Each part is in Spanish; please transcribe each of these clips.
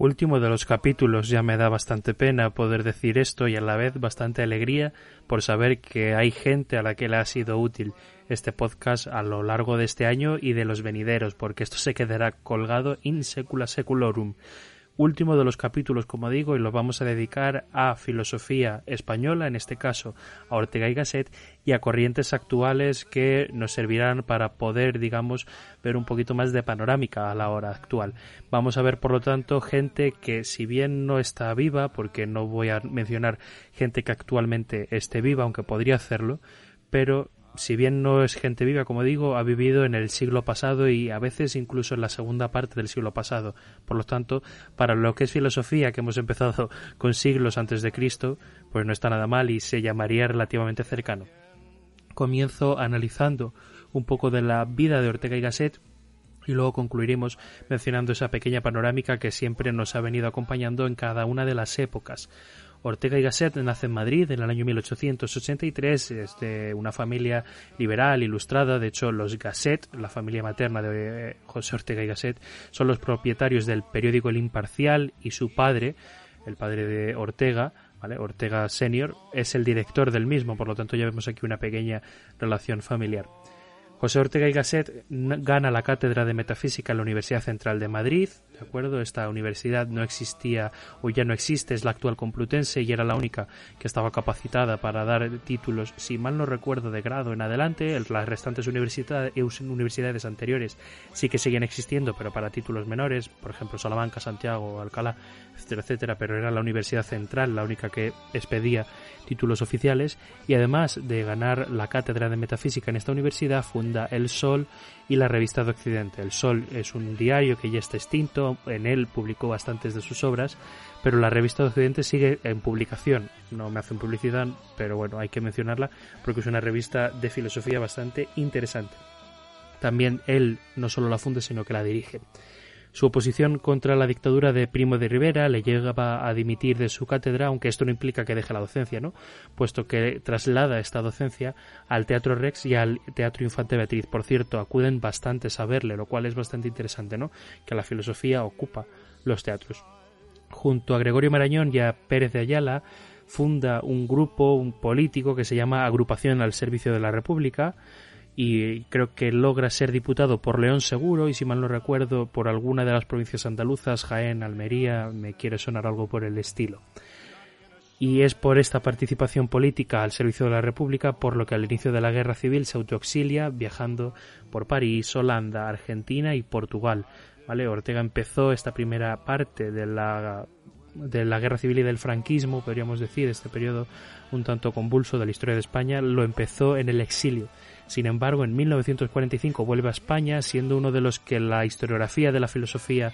Último de los capítulos ya me da bastante pena poder decir esto y a la vez bastante alegría por saber que hay gente a la que le ha sido útil este podcast a lo largo de este año y de los venideros, porque esto se quedará colgado in secula seculorum último de los capítulos, como digo, y lo vamos a dedicar a filosofía española, en este caso a Ortega y Gasset, y a corrientes actuales que nos servirán para poder, digamos, ver un poquito más de panorámica a la hora actual. Vamos a ver, por lo tanto, gente que, si bien no está viva, porque no voy a mencionar gente que actualmente esté viva, aunque podría hacerlo, pero si bien no es gente viva, como digo, ha vivido en el siglo pasado y a veces incluso en la segunda parte del siglo pasado. Por lo tanto, para lo que es filosofía, que hemos empezado con siglos antes de Cristo, pues no está nada mal y se llamaría relativamente cercano. Comienzo analizando un poco de la vida de Ortega y Gasset y luego concluiremos mencionando esa pequeña panorámica que siempre nos ha venido acompañando en cada una de las épocas. Ortega y Gasset nace en Madrid en el año 1883, es de una familia liberal, ilustrada, de hecho los Gasset, la familia materna de eh, José Ortega y Gasset, son los propietarios del periódico El Imparcial y su padre, el padre de Ortega, ¿vale? Ortega Senior, es el director del mismo, por lo tanto ya vemos aquí una pequeña relación familiar. José Ortega y Gasset gana la cátedra de metafísica en la Universidad Central de Madrid, ¿de acuerdo? Esta universidad no existía o ya no existe, es la actual Complutense y era la única que estaba capacitada para dar títulos, si mal no recuerdo, de grado en adelante. Las restantes universidades, universidades anteriores sí que seguían existiendo, pero para títulos menores, por ejemplo, Salamanca, Santiago, Alcalá, etcétera, etcétera, pero era la Universidad Central la única que expedía títulos oficiales y además de ganar la cátedra de metafísica en esta universidad funda El Sol y la revista de Occidente. El Sol es un diario que ya está extinto, en él publicó bastantes de sus obras, pero la revista de Occidente sigue en publicación. No me hacen publicidad, pero bueno, hay que mencionarla porque es una revista de filosofía bastante interesante. También él no solo la funda, sino que la dirige. Su oposición contra la dictadura de Primo de Rivera le lleva a dimitir de su cátedra, aunque esto no implica que deje la docencia, ¿no? Puesto que traslada esta docencia al Teatro Rex y al Teatro Infante Beatriz. Por cierto, acuden bastantes a verle, lo cual es bastante interesante, ¿no? Que la filosofía ocupa los teatros. Junto a Gregorio Marañón y a Pérez de Ayala, funda un grupo, un político que se llama Agrupación al Servicio de la República, y creo que logra ser diputado por León Seguro y si mal no recuerdo por alguna de las provincias andaluzas, Jaén, Almería, me quiere sonar algo por el estilo. Y es por esta participación política al servicio de la República por lo que al inicio de la Guerra Civil se autoexilia viajando por París, Holanda, Argentina y Portugal. ¿Vale? Ortega empezó esta primera parte de la de la guerra civil y del franquismo, podríamos decir, este periodo un tanto convulso de la historia de España, lo empezó en el exilio sin embargo, en 1945 vuelve a España, siendo uno de los que la historiografía de la filosofía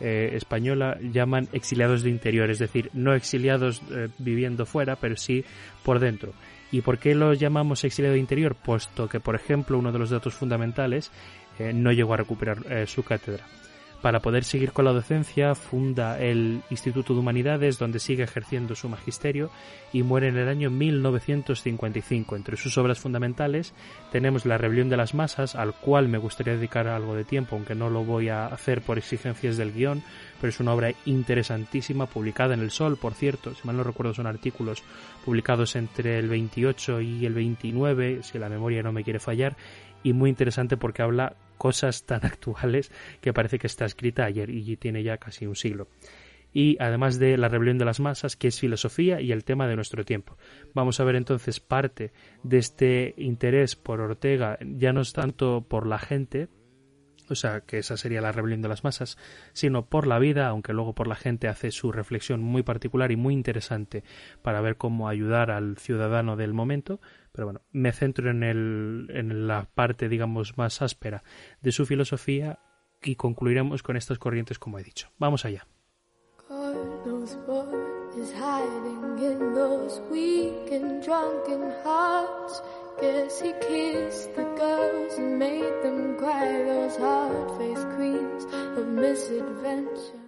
eh, española llaman exiliados de interior, es decir, no exiliados eh, viviendo fuera, pero sí por dentro. ¿Y por qué lo llamamos exiliado de interior? Puesto que, por ejemplo, uno de los datos fundamentales eh, no llegó a recuperar su cátedra. Para poder seguir con la docencia, funda el Instituto de Humanidades, donde sigue ejerciendo su magisterio y muere en el año 1955. Entre sus obras fundamentales tenemos La Rebelión de las Masas, al cual me gustaría dedicar algo de tiempo, aunque no lo voy a hacer por exigencias del guion, pero es una obra interesantísima, publicada en El Sol, por cierto, si mal no recuerdo son artículos publicados entre el 28 y el 29, si la memoria no me quiere fallar, y muy interesante porque habla cosas tan actuales que parece que está escrita ayer y tiene ya casi un siglo. Y además de la rebelión de las masas, que es filosofía y el tema de nuestro tiempo. Vamos a ver entonces parte de este interés por Ortega, ya no es tanto por la gente, o sea, que esa sería la rebelión de las masas, sino por la vida, aunque luego por la gente hace su reflexión muy particular y muy interesante para ver cómo ayudar al ciudadano del momento, pero bueno, me centro en, el, en la parte, digamos, más áspera de su filosofía y concluiremos con estas corrientes como he dicho. Vamos allá. God knows what is hiding in those weak and drunken hearts. Guess he kissed the girls and made them cry, those hard-faced queens of misadventure.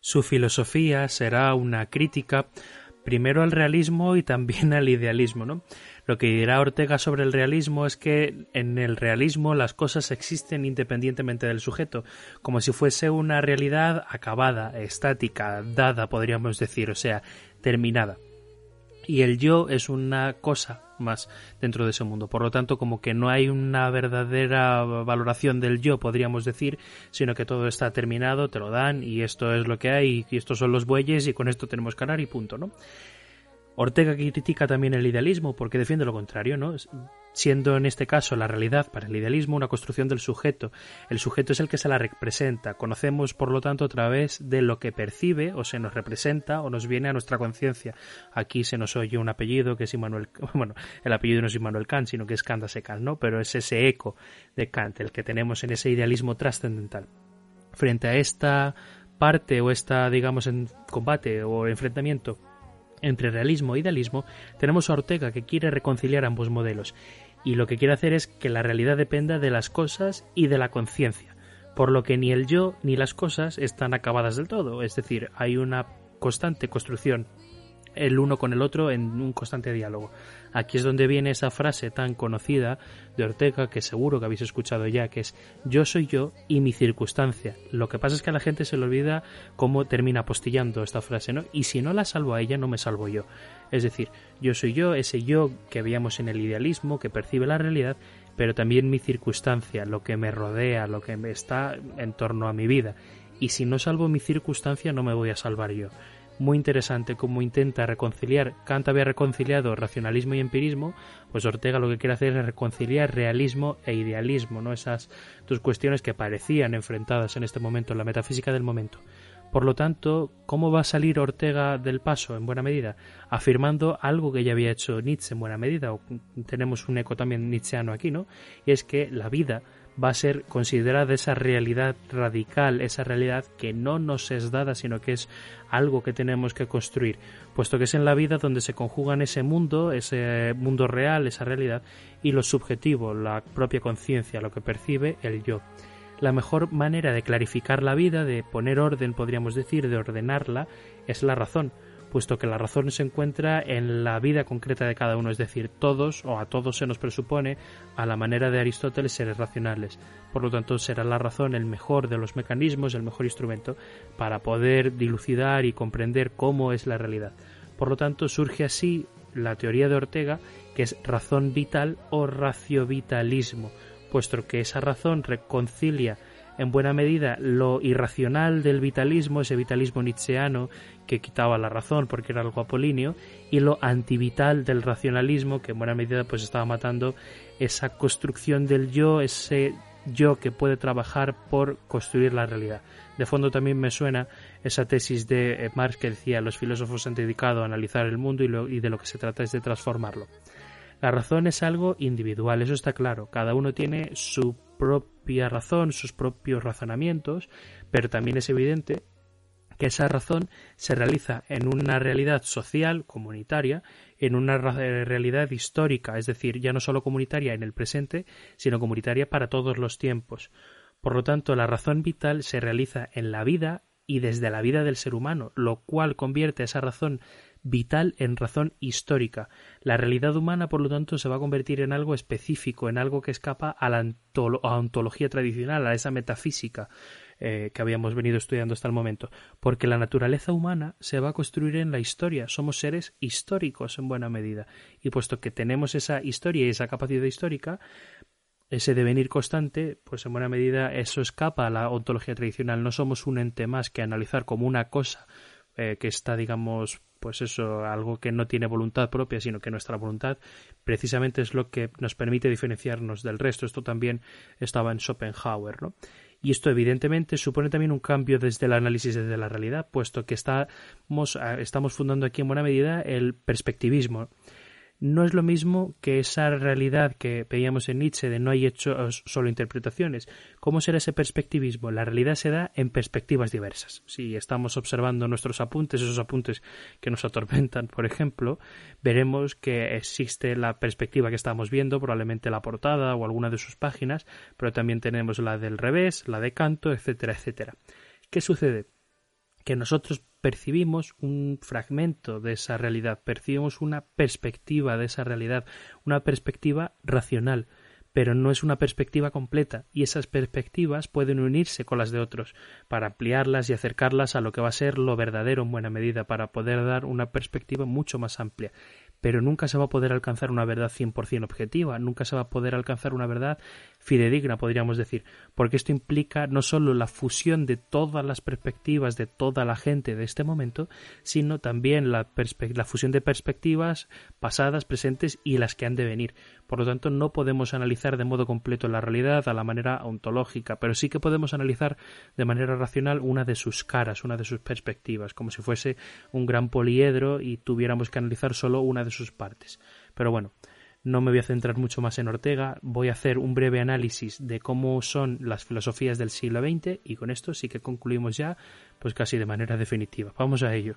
Su filosofía será una crítica primero al realismo y también al idealismo, ¿no? Lo que dirá Ortega sobre el realismo es que en el realismo las cosas existen independientemente del sujeto, como si fuese una realidad acabada, estática, dada, podríamos decir, o sea, terminada. Y el yo es una cosa más dentro de ese mundo. Por lo tanto, como que no hay una verdadera valoración del yo, podríamos decir, sino que todo está terminado, te lo dan y esto es lo que hay y estos son los bueyes y con esto tenemos que ganar y punto, ¿no? Ortega critica también el idealismo porque defiende lo contrario, ¿no? Siendo en este caso la realidad para el idealismo una construcción del sujeto. El sujeto es el que se la representa. Conocemos, por lo tanto, a través de lo que percibe o se nos representa o nos viene a nuestra conciencia. Aquí se nos oye un apellido que es Immanuel, bueno, el apellido no es Immanuel Kant, sino que es Kant Kant, ¿no? Pero es ese eco de Kant el que tenemos en ese idealismo trascendental. Frente a esta parte o esta, digamos, en combate o enfrentamiento entre realismo e idealismo, tenemos a Ortega que quiere reconciliar ambos modelos y lo que quiere hacer es que la realidad dependa de las cosas y de la conciencia, por lo que ni el yo ni las cosas están acabadas del todo, es decir, hay una constante construcción el uno con el otro en un constante diálogo. Aquí es donde viene esa frase tan conocida de Ortega que seguro que habéis escuchado ya, que es yo soy yo y mi circunstancia. Lo que pasa es que a la gente se le olvida cómo termina apostillando esta frase, ¿no? Y si no la salvo a ella, no me salvo yo. Es decir, yo soy yo, ese yo que veíamos en el idealismo, que percibe la realidad, pero también mi circunstancia, lo que me rodea, lo que me está en torno a mi vida. Y si no salvo mi circunstancia, no me voy a salvar yo muy interesante cómo intenta reconciliar, Kant había reconciliado racionalismo y empirismo, pues Ortega lo que quiere hacer es reconciliar realismo e idealismo, ¿no? Esas dos cuestiones que parecían enfrentadas en este momento, en la metafísica del momento. Por lo tanto, ¿cómo va a salir Ortega del paso en buena medida? Afirmando algo que ya había hecho Nietzsche en buena medida, o tenemos un eco también nietzscheano aquí, ¿no? Y es que la vida va a ser considerada esa realidad radical, esa realidad que no nos es dada, sino que es algo que tenemos que construir, puesto que es en la vida donde se conjugan ese mundo, ese mundo real, esa realidad, y lo subjetivo, la propia conciencia, lo que percibe el yo. La mejor manera de clarificar la vida, de poner orden, podríamos decir, de ordenarla, es la razón, puesto que la razón se encuentra en la vida concreta de cada uno, es decir, todos o a todos se nos presupone, a la manera de Aristóteles, seres racionales. Por lo tanto, será la razón el mejor de los mecanismos, el mejor instrumento para poder dilucidar y comprender cómo es la realidad. Por lo tanto, surge así la teoría de Ortega, que es razón vital o raciovitalismo, puesto que esa razón reconcilia en buena medida lo irracional del vitalismo, ese vitalismo nietzscheano que quitaba la razón porque era algo apolíneo, y lo antivital del racionalismo que en buena medida pues estaba matando esa construcción del yo, ese yo que puede trabajar por construir la realidad. De fondo también me suena esa tesis de Marx que decía los filósofos han dedicado a analizar el mundo y, y de lo que se trata es de transformarlo. La razón es algo individual, eso está claro. Cada uno tiene su propia razón, sus propios razonamientos, pero también es evidente que esa razón se realiza en una realidad social, comunitaria, en una realidad histórica, es decir, ya no solo comunitaria en el presente, sino comunitaria para todos los tiempos. Por lo tanto, la razón vital se realiza en la vida y desde la vida del ser humano, lo cual convierte esa razón vital en razón histórica. La realidad humana, por lo tanto, se va a convertir en algo específico, en algo que escapa a la ontología tradicional, a esa metafísica eh, que habíamos venido estudiando hasta el momento, porque la naturaleza humana se va a construir en la historia. Somos seres históricos en buena medida. Y puesto que tenemos esa historia y esa capacidad histórica, ese devenir constante, pues en buena medida eso escapa a la ontología tradicional. No somos un ente más que analizar como una cosa eh, que está, digamos, pues eso, algo que no tiene voluntad propia, sino que nuestra voluntad precisamente es lo que nos permite diferenciarnos del resto. Esto también estaba en Schopenhauer, ¿no? Y esto evidentemente supone también un cambio desde el análisis desde la realidad, puesto que estamos, estamos fundando aquí en buena medida el perspectivismo. No es lo mismo que esa realidad que veíamos en Nietzsche de no hay hechos solo interpretaciones. ¿Cómo será ese perspectivismo? La realidad se da en perspectivas diversas. Si estamos observando nuestros apuntes, esos apuntes que nos atormentan, por ejemplo, veremos que existe la perspectiva que estamos viendo, probablemente la portada o alguna de sus páginas, pero también tenemos la del revés, la de canto, etcétera, etcétera. ¿Qué sucede? Que nosotros percibimos un fragmento de esa realidad, percibimos una perspectiva de esa realidad, una perspectiva racional, pero no es una perspectiva completa, y esas perspectivas pueden unirse con las de otros, para ampliarlas y acercarlas a lo que va a ser lo verdadero en buena medida, para poder dar una perspectiva mucho más amplia pero nunca se va a poder alcanzar una verdad 100% objetiva, nunca se va a poder alcanzar una verdad fidedigna, podríamos decir, porque esto implica no solo la fusión de todas las perspectivas de toda la gente de este momento, sino también la, la fusión de perspectivas pasadas, presentes y las que han de venir. Por lo tanto, no podemos analizar de modo completo la realidad a la manera ontológica, pero sí que podemos analizar de manera racional una de sus caras, una de sus perspectivas, como si fuese un gran poliedro y tuviéramos que analizar solo una de sus partes. Pero bueno, no me voy a centrar mucho más en Ortega, voy a hacer un breve análisis de cómo son las filosofías del siglo XX y con esto sí que concluimos ya, pues casi de manera definitiva. Vamos a ello.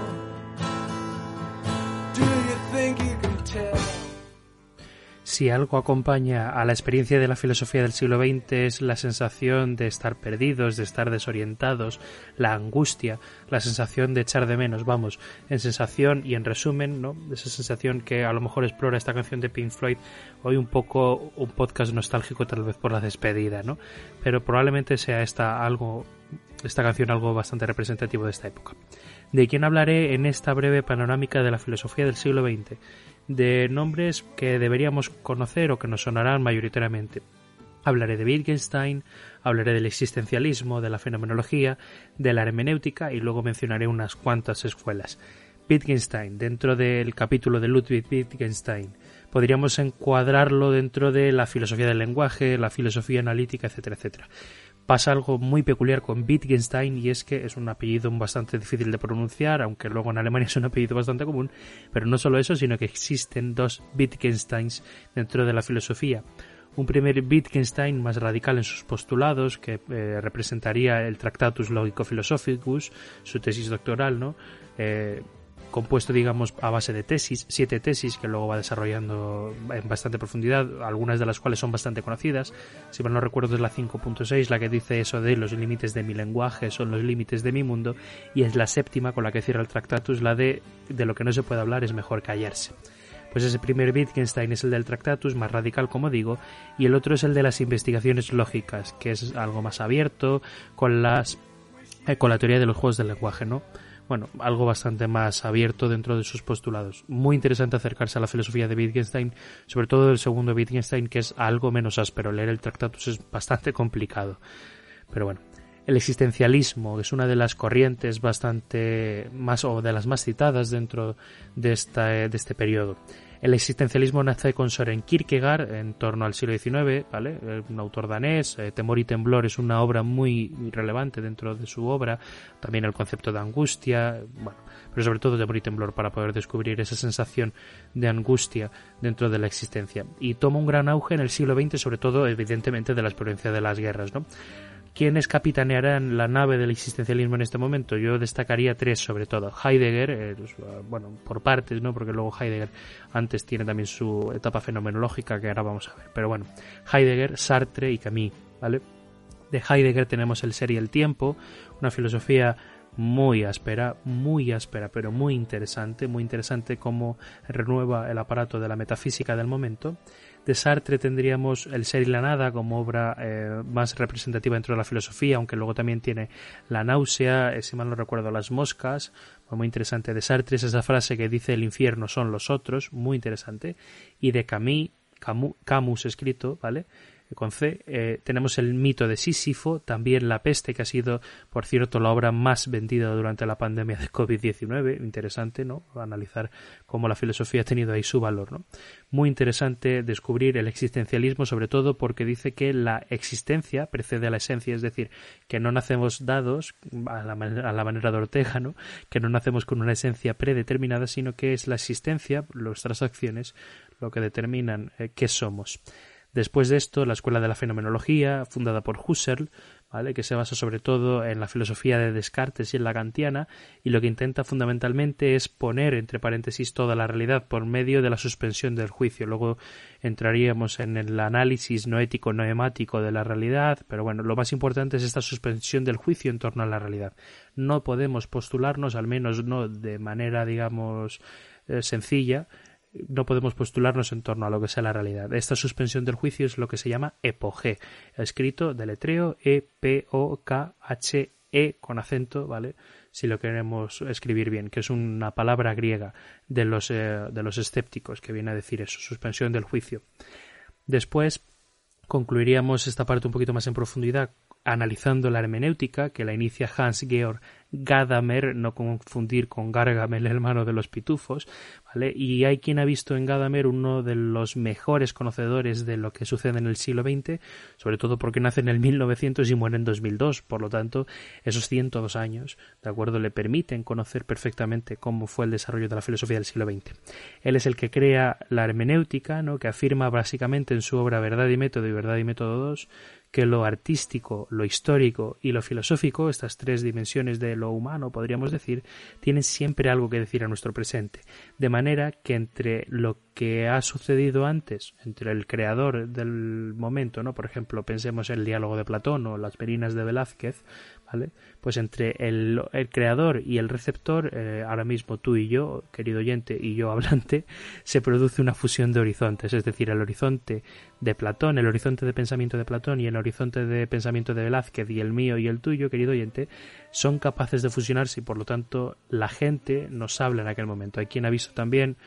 Si algo acompaña a la experiencia de la filosofía del siglo XX es la sensación de estar perdidos, de estar desorientados, la angustia, la sensación de echar de menos, vamos, en sensación y en resumen, ¿no? Esa sensación que a lo mejor explora esta canción de Pink Floyd, hoy un poco un podcast nostálgico tal vez por la despedida, ¿no? Pero probablemente sea esta algo esta canción algo bastante representativo de esta época. De quién hablaré en esta breve panorámica de la filosofía del siglo XX de nombres que deberíamos conocer o que nos sonarán mayoritariamente. Hablaré de Wittgenstein, hablaré del existencialismo, de la fenomenología, de la hermenéutica y luego mencionaré unas cuantas escuelas. Wittgenstein, dentro del capítulo de Ludwig Wittgenstein, podríamos encuadrarlo dentro de la filosofía del lenguaje, la filosofía analítica, etcétera, etcétera pasa algo muy peculiar con Wittgenstein y es que es un apellido bastante difícil de pronunciar, aunque luego en Alemania es un apellido bastante común, pero no solo eso, sino que existen dos Wittgensteins dentro de la filosofía. Un primer Wittgenstein más radical en sus postulados, que eh, representaría el Tractatus Logico-Philosophicus, su tesis doctoral, ¿no? Eh, compuesto, digamos, a base de tesis, siete tesis que luego va desarrollando en bastante profundidad, algunas de las cuales son bastante conocidas. Si mal no recuerdo es la 5.6 la que dice eso de los límites de mi lenguaje son los límites de mi mundo y es la séptima con la que cierra el Tractatus, la de de lo que no se puede hablar es mejor callarse. Pues ese primer Wittgenstein es el del Tractatus, más radical como digo, y el otro es el de las investigaciones lógicas, que es algo más abierto con las eh, con la teoría de los juegos del lenguaje, ¿no? Bueno, algo bastante más abierto dentro de sus postulados. Muy interesante acercarse a la filosofía de Wittgenstein, sobre todo del segundo Wittgenstein, que es algo menos áspero. Leer el Tractatus es bastante complicado. Pero bueno, el existencialismo es una de las corrientes bastante más o de las más citadas dentro de, esta, de este periodo. El existencialismo nace con Soren Kierkegaard en torno al siglo XIX, ¿vale? Eh, un autor danés. Eh, Temor y temblor es una obra muy relevante dentro de su obra. También el concepto de angustia, bueno, pero sobre todo temor y temblor para poder descubrir esa sensación de angustia dentro de la existencia. Y toma un gran auge en el siglo XX, sobre todo, evidentemente, de la experiencia de las guerras, ¿no? ¿Quiénes capitanearán la nave del existencialismo en este momento? Yo destacaría tres sobre todo. Heidegger, eh, pues, bueno, por partes, ¿no? Porque luego Heidegger antes tiene también su etapa fenomenológica que ahora vamos a ver. Pero bueno, Heidegger, Sartre y Camus, ¿vale? De Heidegger tenemos el ser y el tiempo, una filosofía muy áspera, muy áspera, pero muy interesante, muy interesante cómo renueva el aparato de la metafísica del momento. De Sartre tendríamos El ser y la nada como obra eh, más representativa dentro de la filosofía, aunque luego también tiene La náusea, eh, si mal no recuerdo, Las moscas, muy interesante. De Sartre es esa frase que dice el infierno son los otros, muy interesante. Y de Camus, Camus escrito, ¿vale? Con C. Eh, tenemos el mito de Sísifo, también La peste, que ha sido, por cierto, la obra más vendida durante la pandemia de COVID-19. Interesante, ¿no? Analizar cómo la filosofía ha tenido ahí su valor, ¿no? Muy interesante descubrir el existencialismo, sobre todo porque dice que la existencia precede a la esencia, es decir, que no nacemos dados a la, manera de Ortega, ¿no? Que no nacemos con una esencia predeterminada, sino que es la existencia, nuestras acciones, lo que determinan eh, qué somos. Después de esto, la Escuela de la Fenomenología, fundada por Husserl, ¿vale? que se basa sobre todo en la filosofía de Descartes y en la kantiana, y lo que intenta fundamentalmente es poner entre paréntesis toda la realidad por medio de la suspensión del juicio. Luego entraríamos en el análisis no ético, no de la realidad, pero bueno, lo más importante es esta suspensión del juicio en torno a la realidad. No podemos postularnos, al menos no de manera, digamos, eh, sencilla, no podemos postularnos en torno a lo que sea la realidad. Esta suspensión del juicio es lo que se llama epogé, escrito de letreo E-P-O-K-H-E con acento, ¿vale? Si lo queremos escribir bien, que es una palabra griega de los, eh, de los escépticos que viene a decir eso, suspensión del juicio. Después concluiríamos esta parte un poquito más en profundidad analizando la hermenéutica que la inicia Hans Georg Gadamer, no confundir con Gargamel, el hermano de los pitufos, ¿vale? Y hay quien ha visto en Gadamer uno de los mejores conocedores de lo que sucede en el siglo XX, sobre todo porque nace en el 1900 y muere en 2002, por lo tanto, esos 102 años, ¿de acuerdo?, le permiten conocer perfectamente cómo fue el desarrollo de la filosofía del siglo XX. Él es el que crea la hermenéutica, ¿no?, que afirma básicamente en su obra Verdad y Método y Verdad y Método 2 que lo artístico, lo histórico y lo filosófico, estas tres dimensiones de lo humano, podríamos decir, tienen siempre algo que decir a nuestro presente. De manera que entre lo que ha sucedido antes, entre el creador del momento, ¿no? Por ejemplo, pensemos en el diálogo de Platón o las Merinas de Velázquez, pues entre el, creador y el receptor, eh, ahora mismo tú y yo, querido oyente, y yo hablante, se produce una fusión de horizontes, es decir, el horizonte de Platón, el horizonte de pensamiento de Platón y el horizonte de pensamiento de Velázquez y el mío y el tuyo, querido oyente, son capaces de fusionarse y por lo tanto la gente nos habla en aquel momento. Hay quien ha visto también,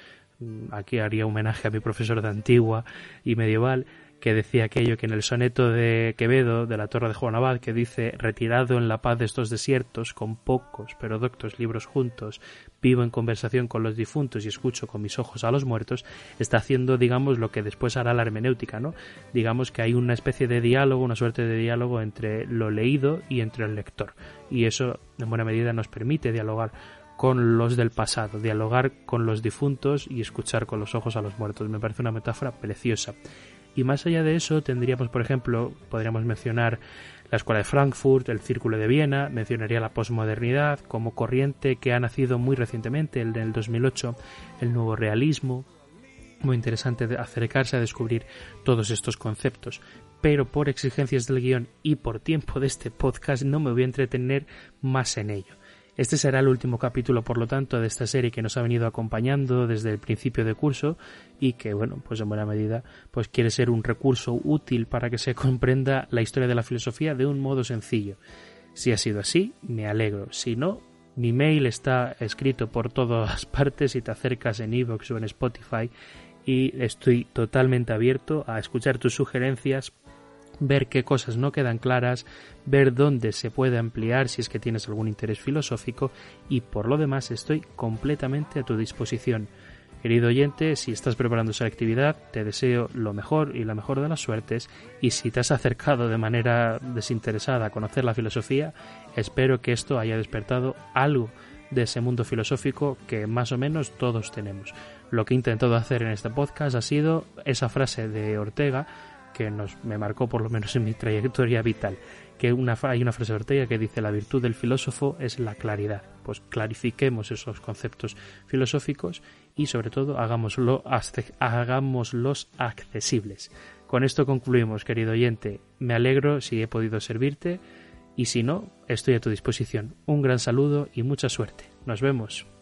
mm, aquí haría homenaje a mi profesor de antigua y medieval, que decía aquello que en el soneto de Quevedo, de la Torre de Juan Abad, que dice retirado en la paz de estos desiertos, con pocos pero doctos libros juntos, vivo en conversación con los difuntos y escucho con mis ojos a los muertos, está haciendo, digamos, lo que después hará la hermenéutica, ¿no? Digamos que hay una especie de diálogo, una suerte de diálogo entre lo leído y entre el lector. Y eso, en buena medida, nos permite dialogar con los del pasado, dialogar con los difuntos y escuchar con los ojos a los muertos. Me parece una metáfora preciosa. Y más allá de eso, tendríamos, por ejemplo, podríamos mencionar la Escuela de Frankfurt, el Círculo de Viena, mencionaría la posmodernidad como corriente que ha nacido muy recientemente, el del 2008, el nuevo realismo. Muy interesante acercarse a descubrir todos estos conceptos. Pero por exigencias del guion y por tiempo de este podcast no me voy a entretener más en ello. Este será el último capítulo, por lo tanto, de esta serie que nos ha venido acompañando desde el principio de curso y que, bueno, pues en buena medida, pues quiere ser un recurso útil para que se comprenda la historia de la filosofía de un modo sencillo. Si ha sido así, me alegro. Si no, mi mail está escrito por todas partes si te acercas en iVoox o en Spotify y estoy totalmente abierto a escuchar tus sugerencias ver qué cosas no quedan claras, ver dónde se puede ampliar si es que tienes algún interés filosófico y por lo demás estoy completamente a tu disposición. Querido oyente, si estás preparando esa actividad, te deseo lo mejor y la mejor de las suertes y si te has acercado de manera desinteresada a conocer la filosofía, espero que esto haya despertado algo de ese mundo filosófico que más o menos todos tenemos. Lo que he intentado hacer en este podcast ha sido esa frase de Ortega que nos, me marcó por lo menos en mi trayectoria vital, que una, hay una frase Ortega que dice la virtud del filósofo es la claridad. Pues clarifiquemos esos conceptos filosóficos y sobre todo hagámoslo, hagámoslos accesibles. Con esto concluimos, querido oyente. Me alegro si he podido servirte y si no, estoy a tu disposición. Un gran saludo y mucha suerte. Nos vemos.